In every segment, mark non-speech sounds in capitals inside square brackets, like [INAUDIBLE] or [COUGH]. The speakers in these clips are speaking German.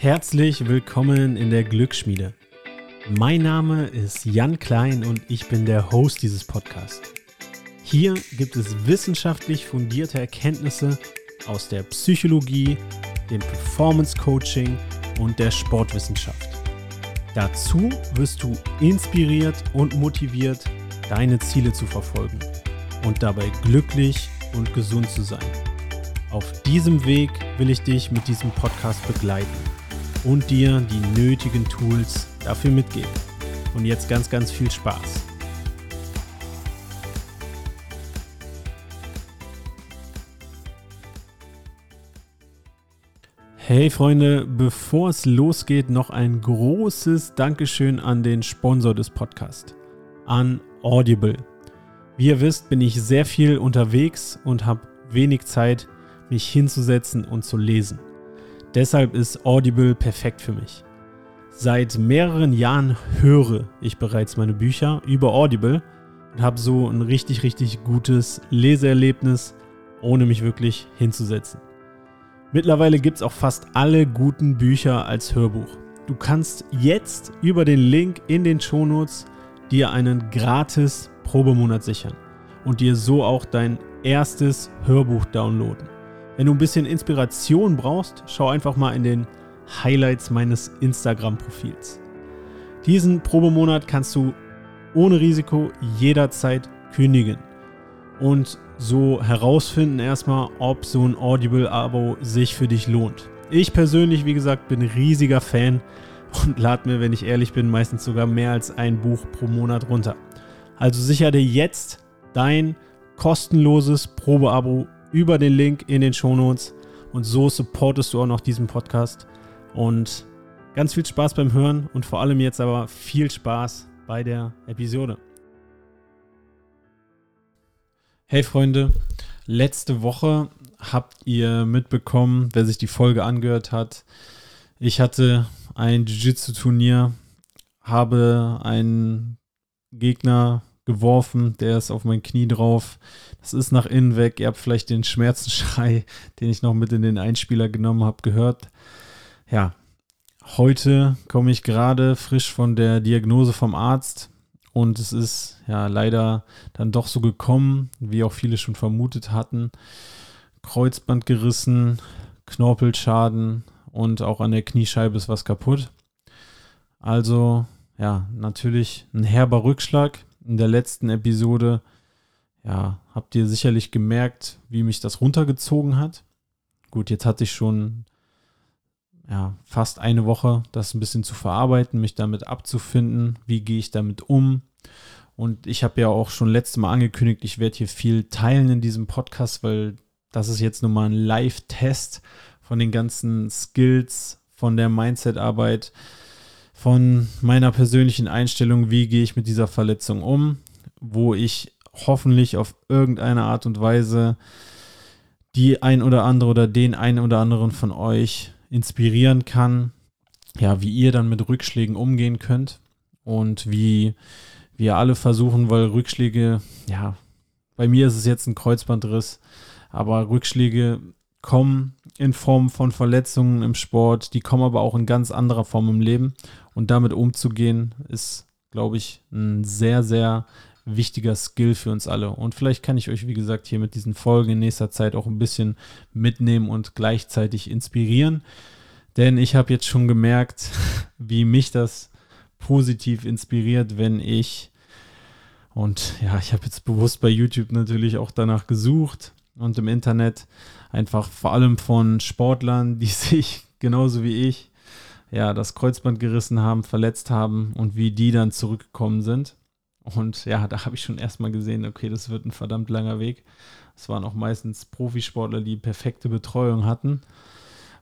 Herzlich willkommen in der Glücksschmiede. Mein Name ist Jan Klein und ich bin der Host dieses Podcasts. Hier gibt es wissenschaftlich fundierte Erkenntnisse aus der Psychologie, dem Performance Coaching und der Sportwissenschaft. Dazu wirst du inspiriert und motiviert, deine Ziele zu verfolgen und dabei glücklich und gesund zu sein. Auf diesem Weg will ich dich mit diesem Podcast begleiten und dir die nötigen Tools dafür mitgeben. Und jetzt ganz, ganz viel Spaß. Hey Freunde, bevor es losgeht, noch ein großes Dankeschön an den Sponsor des Podcasts, an Audible. Wie ihr wisst, bin ich sehr viel unterwegs und habe wenig Zeit, mich hinzusetzen und zu lesen. Deshalb ist Audible perfekt für mich. Seit mehreren Jahren höre ich bereits meine Bücher über Audible und habe so ein richtig, richtig gutes Leseerlebnis, ohne mich wirklich hinzusetzen. Mittlerweile gibt es auch fast alle guten Bücher als Hörbuch. Du kannst jetzt über den Link in den Shownotes dir einen gratis Probemonat sichern und dir so auch dein erstes Hörbuch downloaden. Wenn du ein bisschen Inspiration brauchst, schau einfach mal in den Highlights meines Instagram-Profils. Diesen Probemonat kannst du ohne Risiko jederzeit kündigen und so herausfinden erstmal, ob so ein Audible-Abo sich für dich lohnt. Ich persönlich, wie gesagt, bin riesiger Fan und lade mir, wenn ich ehrlich bin, meistens sogar mehr als ein Buch pro Monat runter. Also sicher dir jetzt dein kostenloses Probeabo über den Link in den Shownotes und so supportest du auch noch diesen Podcast und ganz viel Spaß beim Hören und vor allem jetzt aber viel Spaß bei der Episode. Hey Freunde, letzte Woche habt ihr mitbekommen, wer sich die Folge angehört hat. Ich hatte ein Jiu-Jitsu-Turnier, habe einen Gegner geworfen, der ist auf mein Knie drauf. Das ist nach innen weg. Ihr habt vielleicht den Schmerzensschrei, [LAUGHS] den ich noch mit in den Einspieler genommen habe, gehört. Ja, heute komme ich gerade frisch von der Diagnose vom Arzt und es ist ja leider dann doch so gekommen, wie auch viele schon vermutet hatten. Kreuzband gerissen, Knorpelschaden und auch an der Kniescheibe ist was kaputt. Also ja, natürlich ein herber Rückschlag. In der letzten Episode, ja, habt ihr sicherlich gemerkt, wie mich das runtergezogen hat. Gut, jetzt hatte ich schon ja, fast eine Woche, das ein bisschen zu verarbeiten, mich damit abzufinden, wie gehe ich damit um. Und ich habe ja auch schon letztes Mal angekündigt, ich werde hier viel teilen in diesem Podcast, weil das ist jetzt nun mal ein Live-Test von den ganzen Skills, von der Mindset-Arbeit, von meiner persönlichen Einstellung, wie gehe ich mit dieser Verletzung um, wo ich hoffentlich auf irgendeine Art und Weise die ein oder andere oder den einen oder anderen von euch inspirieren kann, ja, wie ihr dann mit Rückschlägen umgehen könnt und wie wir alle versuchen, weil Rückschläge, ja, bei mir ist es jetzt ein Kreuzbandriss, aber Rückschläge kommen in Form von Verletzungen im Sport, die kommen aber auch in ganz anderer Form im Leben und damit umzugehen ist, glaube ich, ein sehr, sehr wichtiger Skill für uns alle. Und vielleicht kann ich euch, wie gesagt, hier mit diesen Folgen in nächster Zeit auch ein bisschen mitnehmen und gleichzeitig inspirieren. Denn ich habe jetzt schon gemerkt, [LAUGHS] wie mich das positiv inspiriert, wenn ich, und ja, ich habe jetzt bewusst bei YouTube natürlich auch danach gesucht und im Internet einfach vor allem von Sportlern, [LAUGHS] die sich genauso wie ich ja das Kreuzband gerissen haben, verletzt haben und wie die dann zurückgekommen sind. Und ja, da habe ich schon erstmal gesehen, okay, das wird ein verdammt langer Weg. Es waren auch meistens Profisportler, die perfekte Betreuung hatten.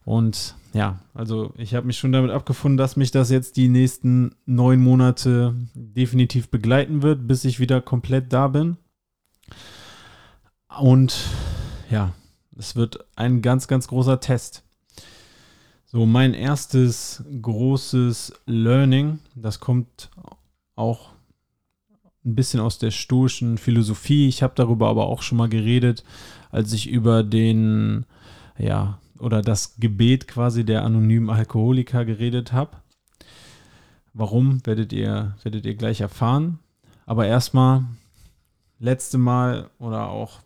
Und ja, also ich habe mich schon damit abgefunden, dass mich das jetzt die nächsten neun Monate definitiv begleiten wird, bis ich wieder komplett da bin. Und ja, es wird ein ganz, ganz großer Test. So, mein erstes großes Learning, das kommt auch ein bisschen aus der stoischen Philosophie. Ich habe darüber aber auch schon mal geredet, als ich über den ja, oder das Gebet quasi der anonymen Alkoholiker geredet habe. Warum, werdet ihr, werdet ihr gleich erfahren. Aber erstmal, letzte Mal oder auch,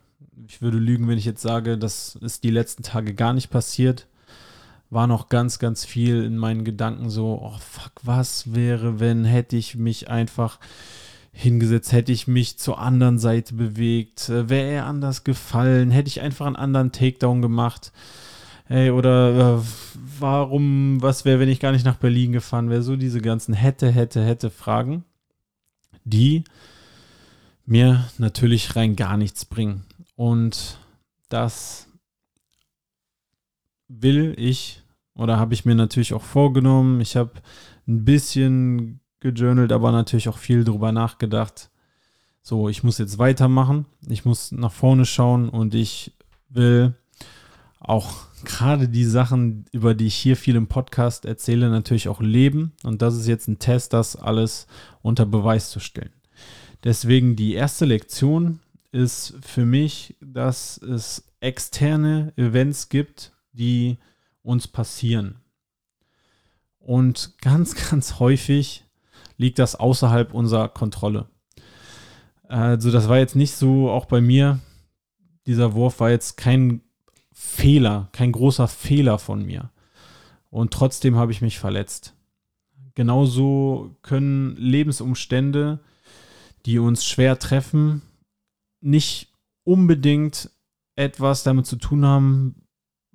ich würde lügen, wenn ich jetzt sage, das ist die letzten Tage gar nicht passiert, war noch ganz, ganz viel in meinen Gedanken so, oh fuck, was wäre, wenn, hätte ich mich einfach hingesetzt, hätte ich mich zur anderen Seite bewegt, äh, wäre er anders gefallen, hätte ich einfach einen anderen Takedown gemacht. Ey, oder äh, warum, was wäre, wenn ich gar nicht nach Berlin gefahren wäre? So diese ganzen hätte, hätte, hätte Fragen, die mir natürlich rein gar nichts bringen. Und das will ich oder habe ich mir natürlich auch vorgenommen. Ich habe ein bisschen gejournalt, aber natürlich auch viel drüber nachgedacht. So, ich muss jetzt weitermachen. Ich muss nach vorne schauen und ich will auch gerade die Sachen, über die ich hier viel im Podcast erzähle, natürlich auch leben. Und das ist jetzt ein Test, das alles unter Beweis zu stellen. Deswegen die erste Lektion ist für mich, dass es externe Events gibt, die uns passieren. Und ganz, [LAUGHS] ganz häufig liegt das außerhalb unserer Kontrolle. Also das war jetzt nicht so, auch bei mir, dieser Wurf war jetzt kein Fehler, kein großer Fehler von mir. Und trotzdem habe ich mich verletzt. Genauso können Lebensumstände, die uns schwer treffen, nicht unbedingt etwas damit zu tun haben,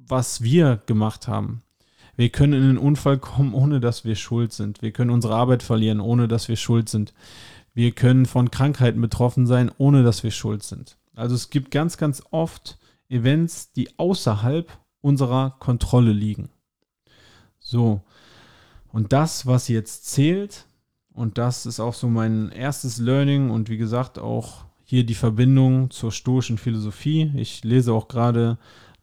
was wir gemacht haben. Wir können in einen Unfall kommen, ohne dass wir schuld sind. Wir können unsere Arbeit verlieren, ohne dass wir schuld sind. Wir können von Krankheiten betroffen sein, ohne dass wir schuld sind. Also es gibt ganz, ganz oft Events, die außerhalb unserer Kontrolle liegen. So. Und das, was jetzt zählt, und das ist auch so mein erstes Learning und wie gesagt auch hier die Verbindung zur stoischen Philosophie. Ich lese auch gerade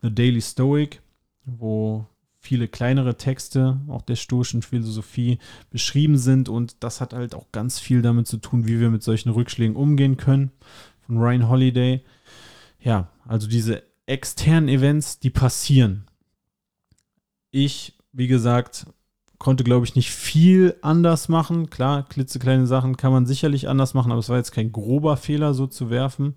The Daily Stoic, wo viele kleinere Texte auch der stoischen Philosophie beschrieben sind und das hat halt auch ganz viel damit zu tun, wie wir mit solchen Rückschlägen umgehen können. Von Ryan Holiday. Ja, also diese externen Events, die passieren. Ich, wie gesagt, konnte, glaube ich, nicht viel anders machen. Klar, klitzekleine Sachen kann man sicherlich anders machen, aber es war jetzt kein grober Fehler, so zu werfen.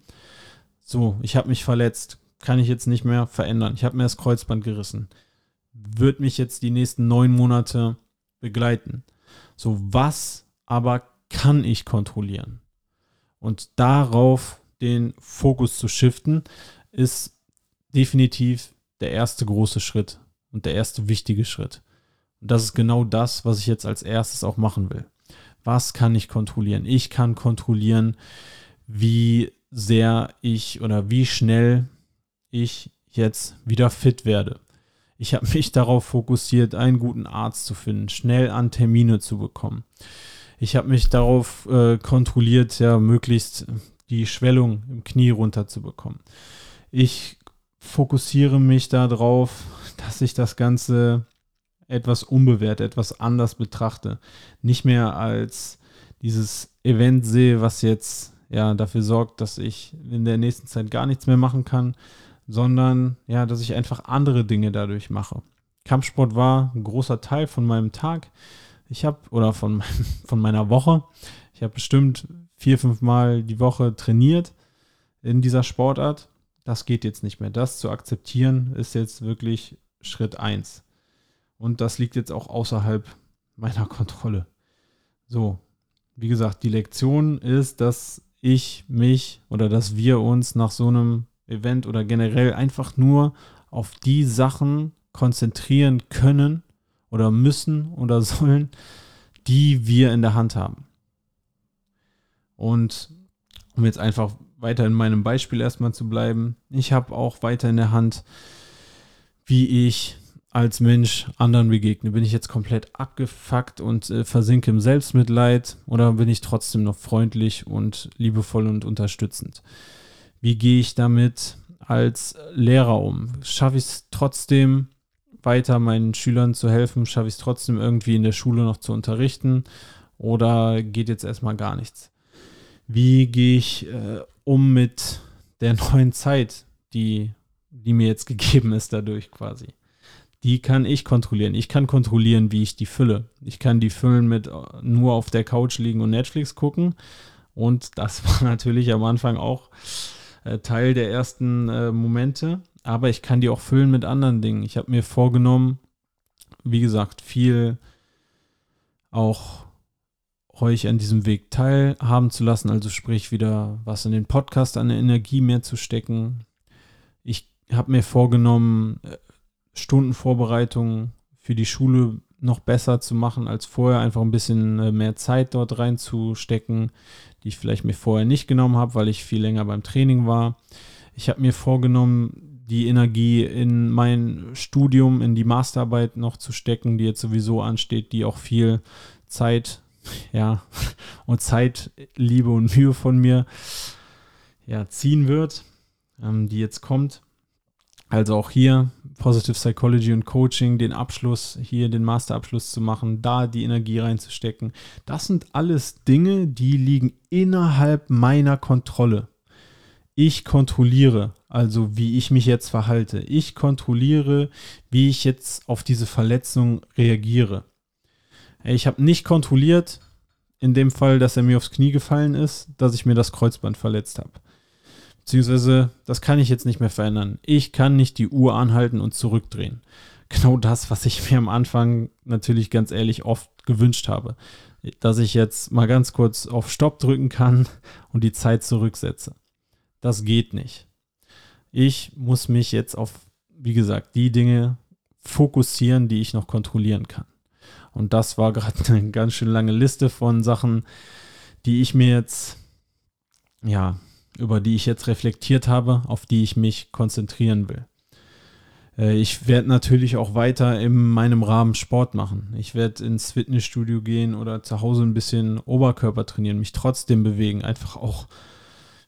So, ich habe mich verletzt. Kann ich jetzt nicht mehr verändern. Ich habe mir das Kreuzband gerissen. Wird mich jetzt die nächsten neun Monate begleiten. So, was aber kann ich kontrollieren? Und darauf den Fokus zu shiften, ist definitiv der erste große Schritt und der erste wichtige Schritt. Und das ist genau das, was ich jetzt als erstes auch machen will. Was kann ich kontrollieren? Ich kann kontrollieren, wie sehr ich oder wie schnell ich jetzt wieder fit werde. Ich habe mich darauf fokussiert, einen guten Arzt zu finden, schnell an Termine zu bekommen. Ich habe mich darauf äh, kontrolliert, ja, möglichst die Schwellung im Knie runterzubekommen. Ich fokussiere mich darauf, dass ich das Ganze etwas unbewertet, etwas anders betrachte. Nicht mehr als dieses Event sehe, was jetzt ja dafür sorgt, dass ich in der nächsten Zeit gar nichts mehr machen kann, sondern ja, dass ich einfach andere Dinge dadurch mache. Kampfsport war ein großer Teil von meinem Tag. Ich habe, oder von, [LAUGHS] von meiner Woche, ich habe bestimmt vier, fünf Mal die Woche trainiert in dieser Sportart das geht jetzt nicht mehr. Das zu akzeptieren ist jetzt wirklich Schritt 1. Und das liegt jetzt auch außerhalb [LAUGHS] meiner Kontrolle. So, wie gesagt, die Lektion ist, dass ich mich oder dass wir uns nach so einem Event oder generell einfach nur auf die Sachen konzentrieren können oder müssen oder [LAUGHS] sollen, die wir in der Hand haben. Und um jetzt einfach weiter in meinem Beispiel erstmal zu bleiben, ich habe auch weiter in der Hand, wie ich als Mensch anderen begegne. Bin ich jetzt komplett abgefuckt und äh, versinke im Selbstmitleid oder bin ich trotzdem noch freundlich und liebevoll und unterstützend? Wie gehe ich damit als Lehrer um? Schaffe ich es trotzdem weiter meinen Schülern zu helfen? Schaffe ich es trotzdem irgendwie in der Schule noch zu unterrichten? Oder geht jetzt erstmal gar nichts? Wie gehe ich äh, um mit der [LAUGHS] neuen Zeit, die die mir jetzt gegeben ist dadurch quasi. Die kann ich kontrollieren. Ich kann kontrollieren, wie ich die fülle. Ich kann die füllen mit nur auf der Couch liegen und Netflix gucken. Und das [LAUGHS] war natürlich am Anfang auch äh, Teil der ersten äh, Momente. Aber ich kann die auch füllen mit anderen Dingen. Ich habe mir vorgenommen, wie gesagt, viel auch euch an diesem Weg teilhaben zu lassen, also sprich wieder was in den Podcast an der Energie mehr zu stecken. Ich habe mir vorgenommen, äh, Stundenvorbereitungen für die Schule noch besser zu machen als vorher, einfach ein bisschen äh, mehr Zeit dort reinzustecken, die ich vielleicht mir vorher nicht genommen habe, weil ich viel länger beim Training war. Ich habe mir vorgenommen, die Energie in mein Studium, in die Masterarbeit noch zu stecken, die jetzt sowieso ansteht, die auch viel Zeit, [LAUGHS] ja, [LAUGHS] und Zeit, Liebe und Mühe von mir ja, ziehen wird, ähm, die jetzt kommt. Also auch hier Positive Psychology und Coaching, den Abschluss, hier den Masterabschluss zu machen, da die Energie reinzustecken. Das sind alles Dinge, die liegen innerhalb meiner Kontrolle. Ich kontrolliere also, wie ich mich jetzt verhalte. Ich kontrolliere, wie ich jetzt auf diese Verletzung reagiere. Ich habe nicht kontrolliert, in dem Fall, dass er mir aufs Knie gefallen ist, dass ich mir das Kreuzband verletzt habe. Beziehungsweise, das kann ich jetzt nicht mehr verändern. Ich kann nicht die Uhr anhalten und zurückdrehen. [LAUGHS] Genau das, was ich mir am Anfang natürlich ganz ehrlich oft gewünscht habe. Dass ich jetzt mal ganz kurz auf Stopp drücken kann [LAUGHS] und die Zeit zurücksetze. Das geht nicht. Ich muss mich jetzt auf, wie gesagt, die Dinge fokussieren, die ich noch kontrollieren kann. Und das war gerade [LAUGHS] eine ganz schön lange Liste von Sachen, die ich mir jetzt, ja, über die ich jetzt reflektiert habe, auf die ich mich konzentrieren will. Äh, ich werde natürlich auch weiter in meinem Rahmen Sport machen. Ich werde ins Fitnessstudio gehen oder zu Hause ein bisschen Oberkörper trainieren, mich trotzdem bewegen, einfach auch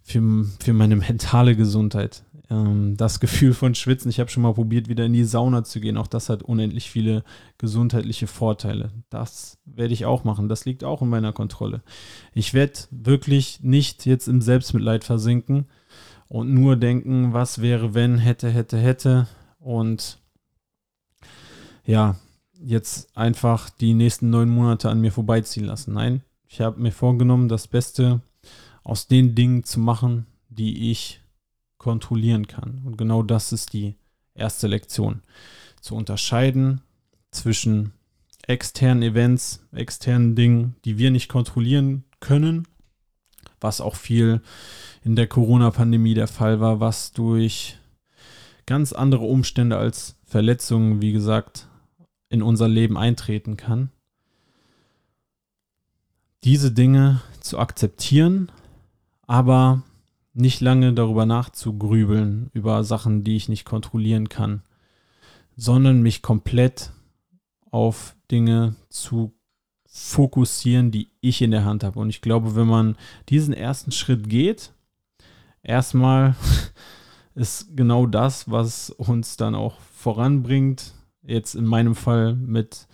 für, für meine mentale Gesundheit. Ähm, das Gefühl von Schwitzen, ich habe schon mal probiert, wieder in die Sauna zu gehen. Auch das hat unendlich viele gesundheitliche Vorteile. Das werde ich auch machen. Das liegt auch in meiner Kontrolle. Ich werde wirklich nicht jetzt im Selbstmitleid versinken und nur denken, was wäre, wenn, hätte, hätte, hätte. Und ja, jetzt einfach die nächsten neun Monate an mir vorbeiziehen lassen. Nein, ich habe mir vorgenommen, das Beste aus den Dingen zu machen, die ich kontrollieren kann. Und genau das ist die erste Lektion. Zu unterscheiden zwischen externen Events, externen Dingen, die wir nicht kontrollieren können, was auch viel in der Corona-Pandemie der Fall war, was durch ganz andere Umstände als Verletzungen, wie gesagt, in unser Leben eintreten kann. Diese Dinge zu akzeptieren, aber nicht lange darüber nachzugrübeln, über Sachen, die ich nicht kontrollieren kann, sondern mich komplett auf Dinge zu fokussieren, die ich in der Hand habe. Und ich glaube, wenn man diesen ersten Schritt geht, erstmal [LAUGHS] ist genau das, was uns dann auch voranbringt. Jetzt in meinem Fall mit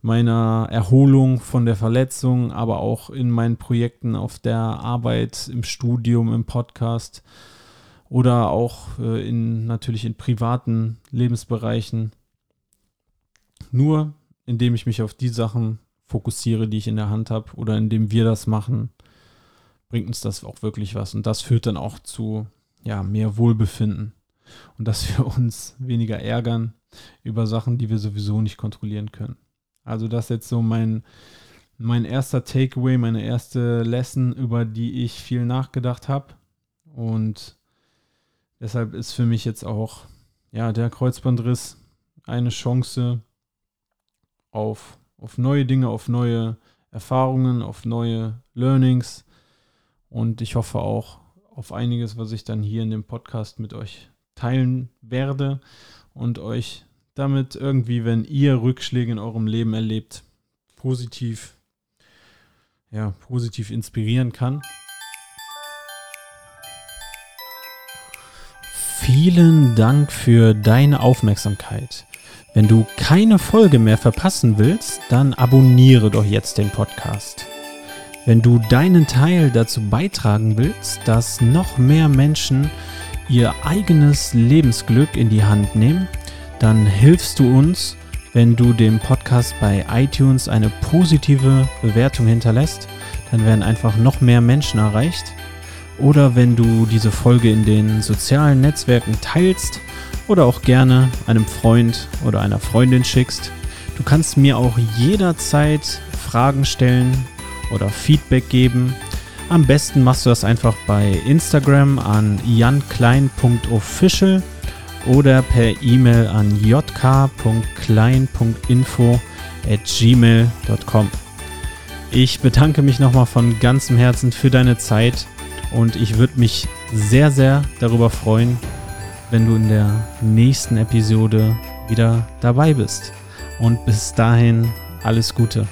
meiner Erholung von der Verletzung, aber auch in meinen Projekten auf der Arbeit, im Studium, im Podcast oder auch äh, in natürlich in privaten Lebensbereichen. Nur indem ich mich auf die Sachen fokussiere, die ich in der Hand habe oder indem wir das machen, bringt uns das auch wirklich was. Und das führt dann auch zu ja, mehr Wohlbefinden und dass wir uns weniger ärgern über Sachen, die wir sowieso nicht kontrollieren können. Also das ist jetzt so mein, mein erster Takeaway, meine erste Lesson, über die ich viel nachgedacht habe. Und deshalb ist für mich jetzt auch ja, der Kreuzbandriss eine Chance auf, auf neue Dinge, auf neue Erfahrungen, auf neue Learnings. Und ich hoffe auch auf einiges, was ich dann hier in dem Podcast mit euch teilen werde und euch damit irgendwie, wenn ihr Rückschläge in eurem Leben erlebt, positiv, ja, positiv inspirieren kann. Vielen Dank für deine Aufmerksamkeit. Wenn du keine Folge mehr verpassen willst, dann abonniere doch jetzt den Podcast. Wenn du deinen Teil dazu beitragen willst, dass noch mehr Menschen ihr eigenes Lebensglück in die Hand nehmen, dann hilfst du uns, wenn du dem Podcast bei iTunes eine positive Bewertung hinterlässt. Dann werden einfach noch mehr Menschen erreicht. Oder wenn du diese Folge in den sozialen Netzwerken teilst oder auch gerne einem Freund oder einer Freundin schickst. Du kannst mir auch jederzeit Fragen stellen oder Feedback geben. Am besten machst du das einfach bei Instagram an janklein.official oder per E-Mail an jk.klein.info at gmail.com. Ich bedanke mich nochmal von ganzem Herzen für deine Zeit und ich würde mich sehr, sehr darüber freuen, wenn du in der nächsten Episode wieder dabei bist. Und bis dahin alles Gute.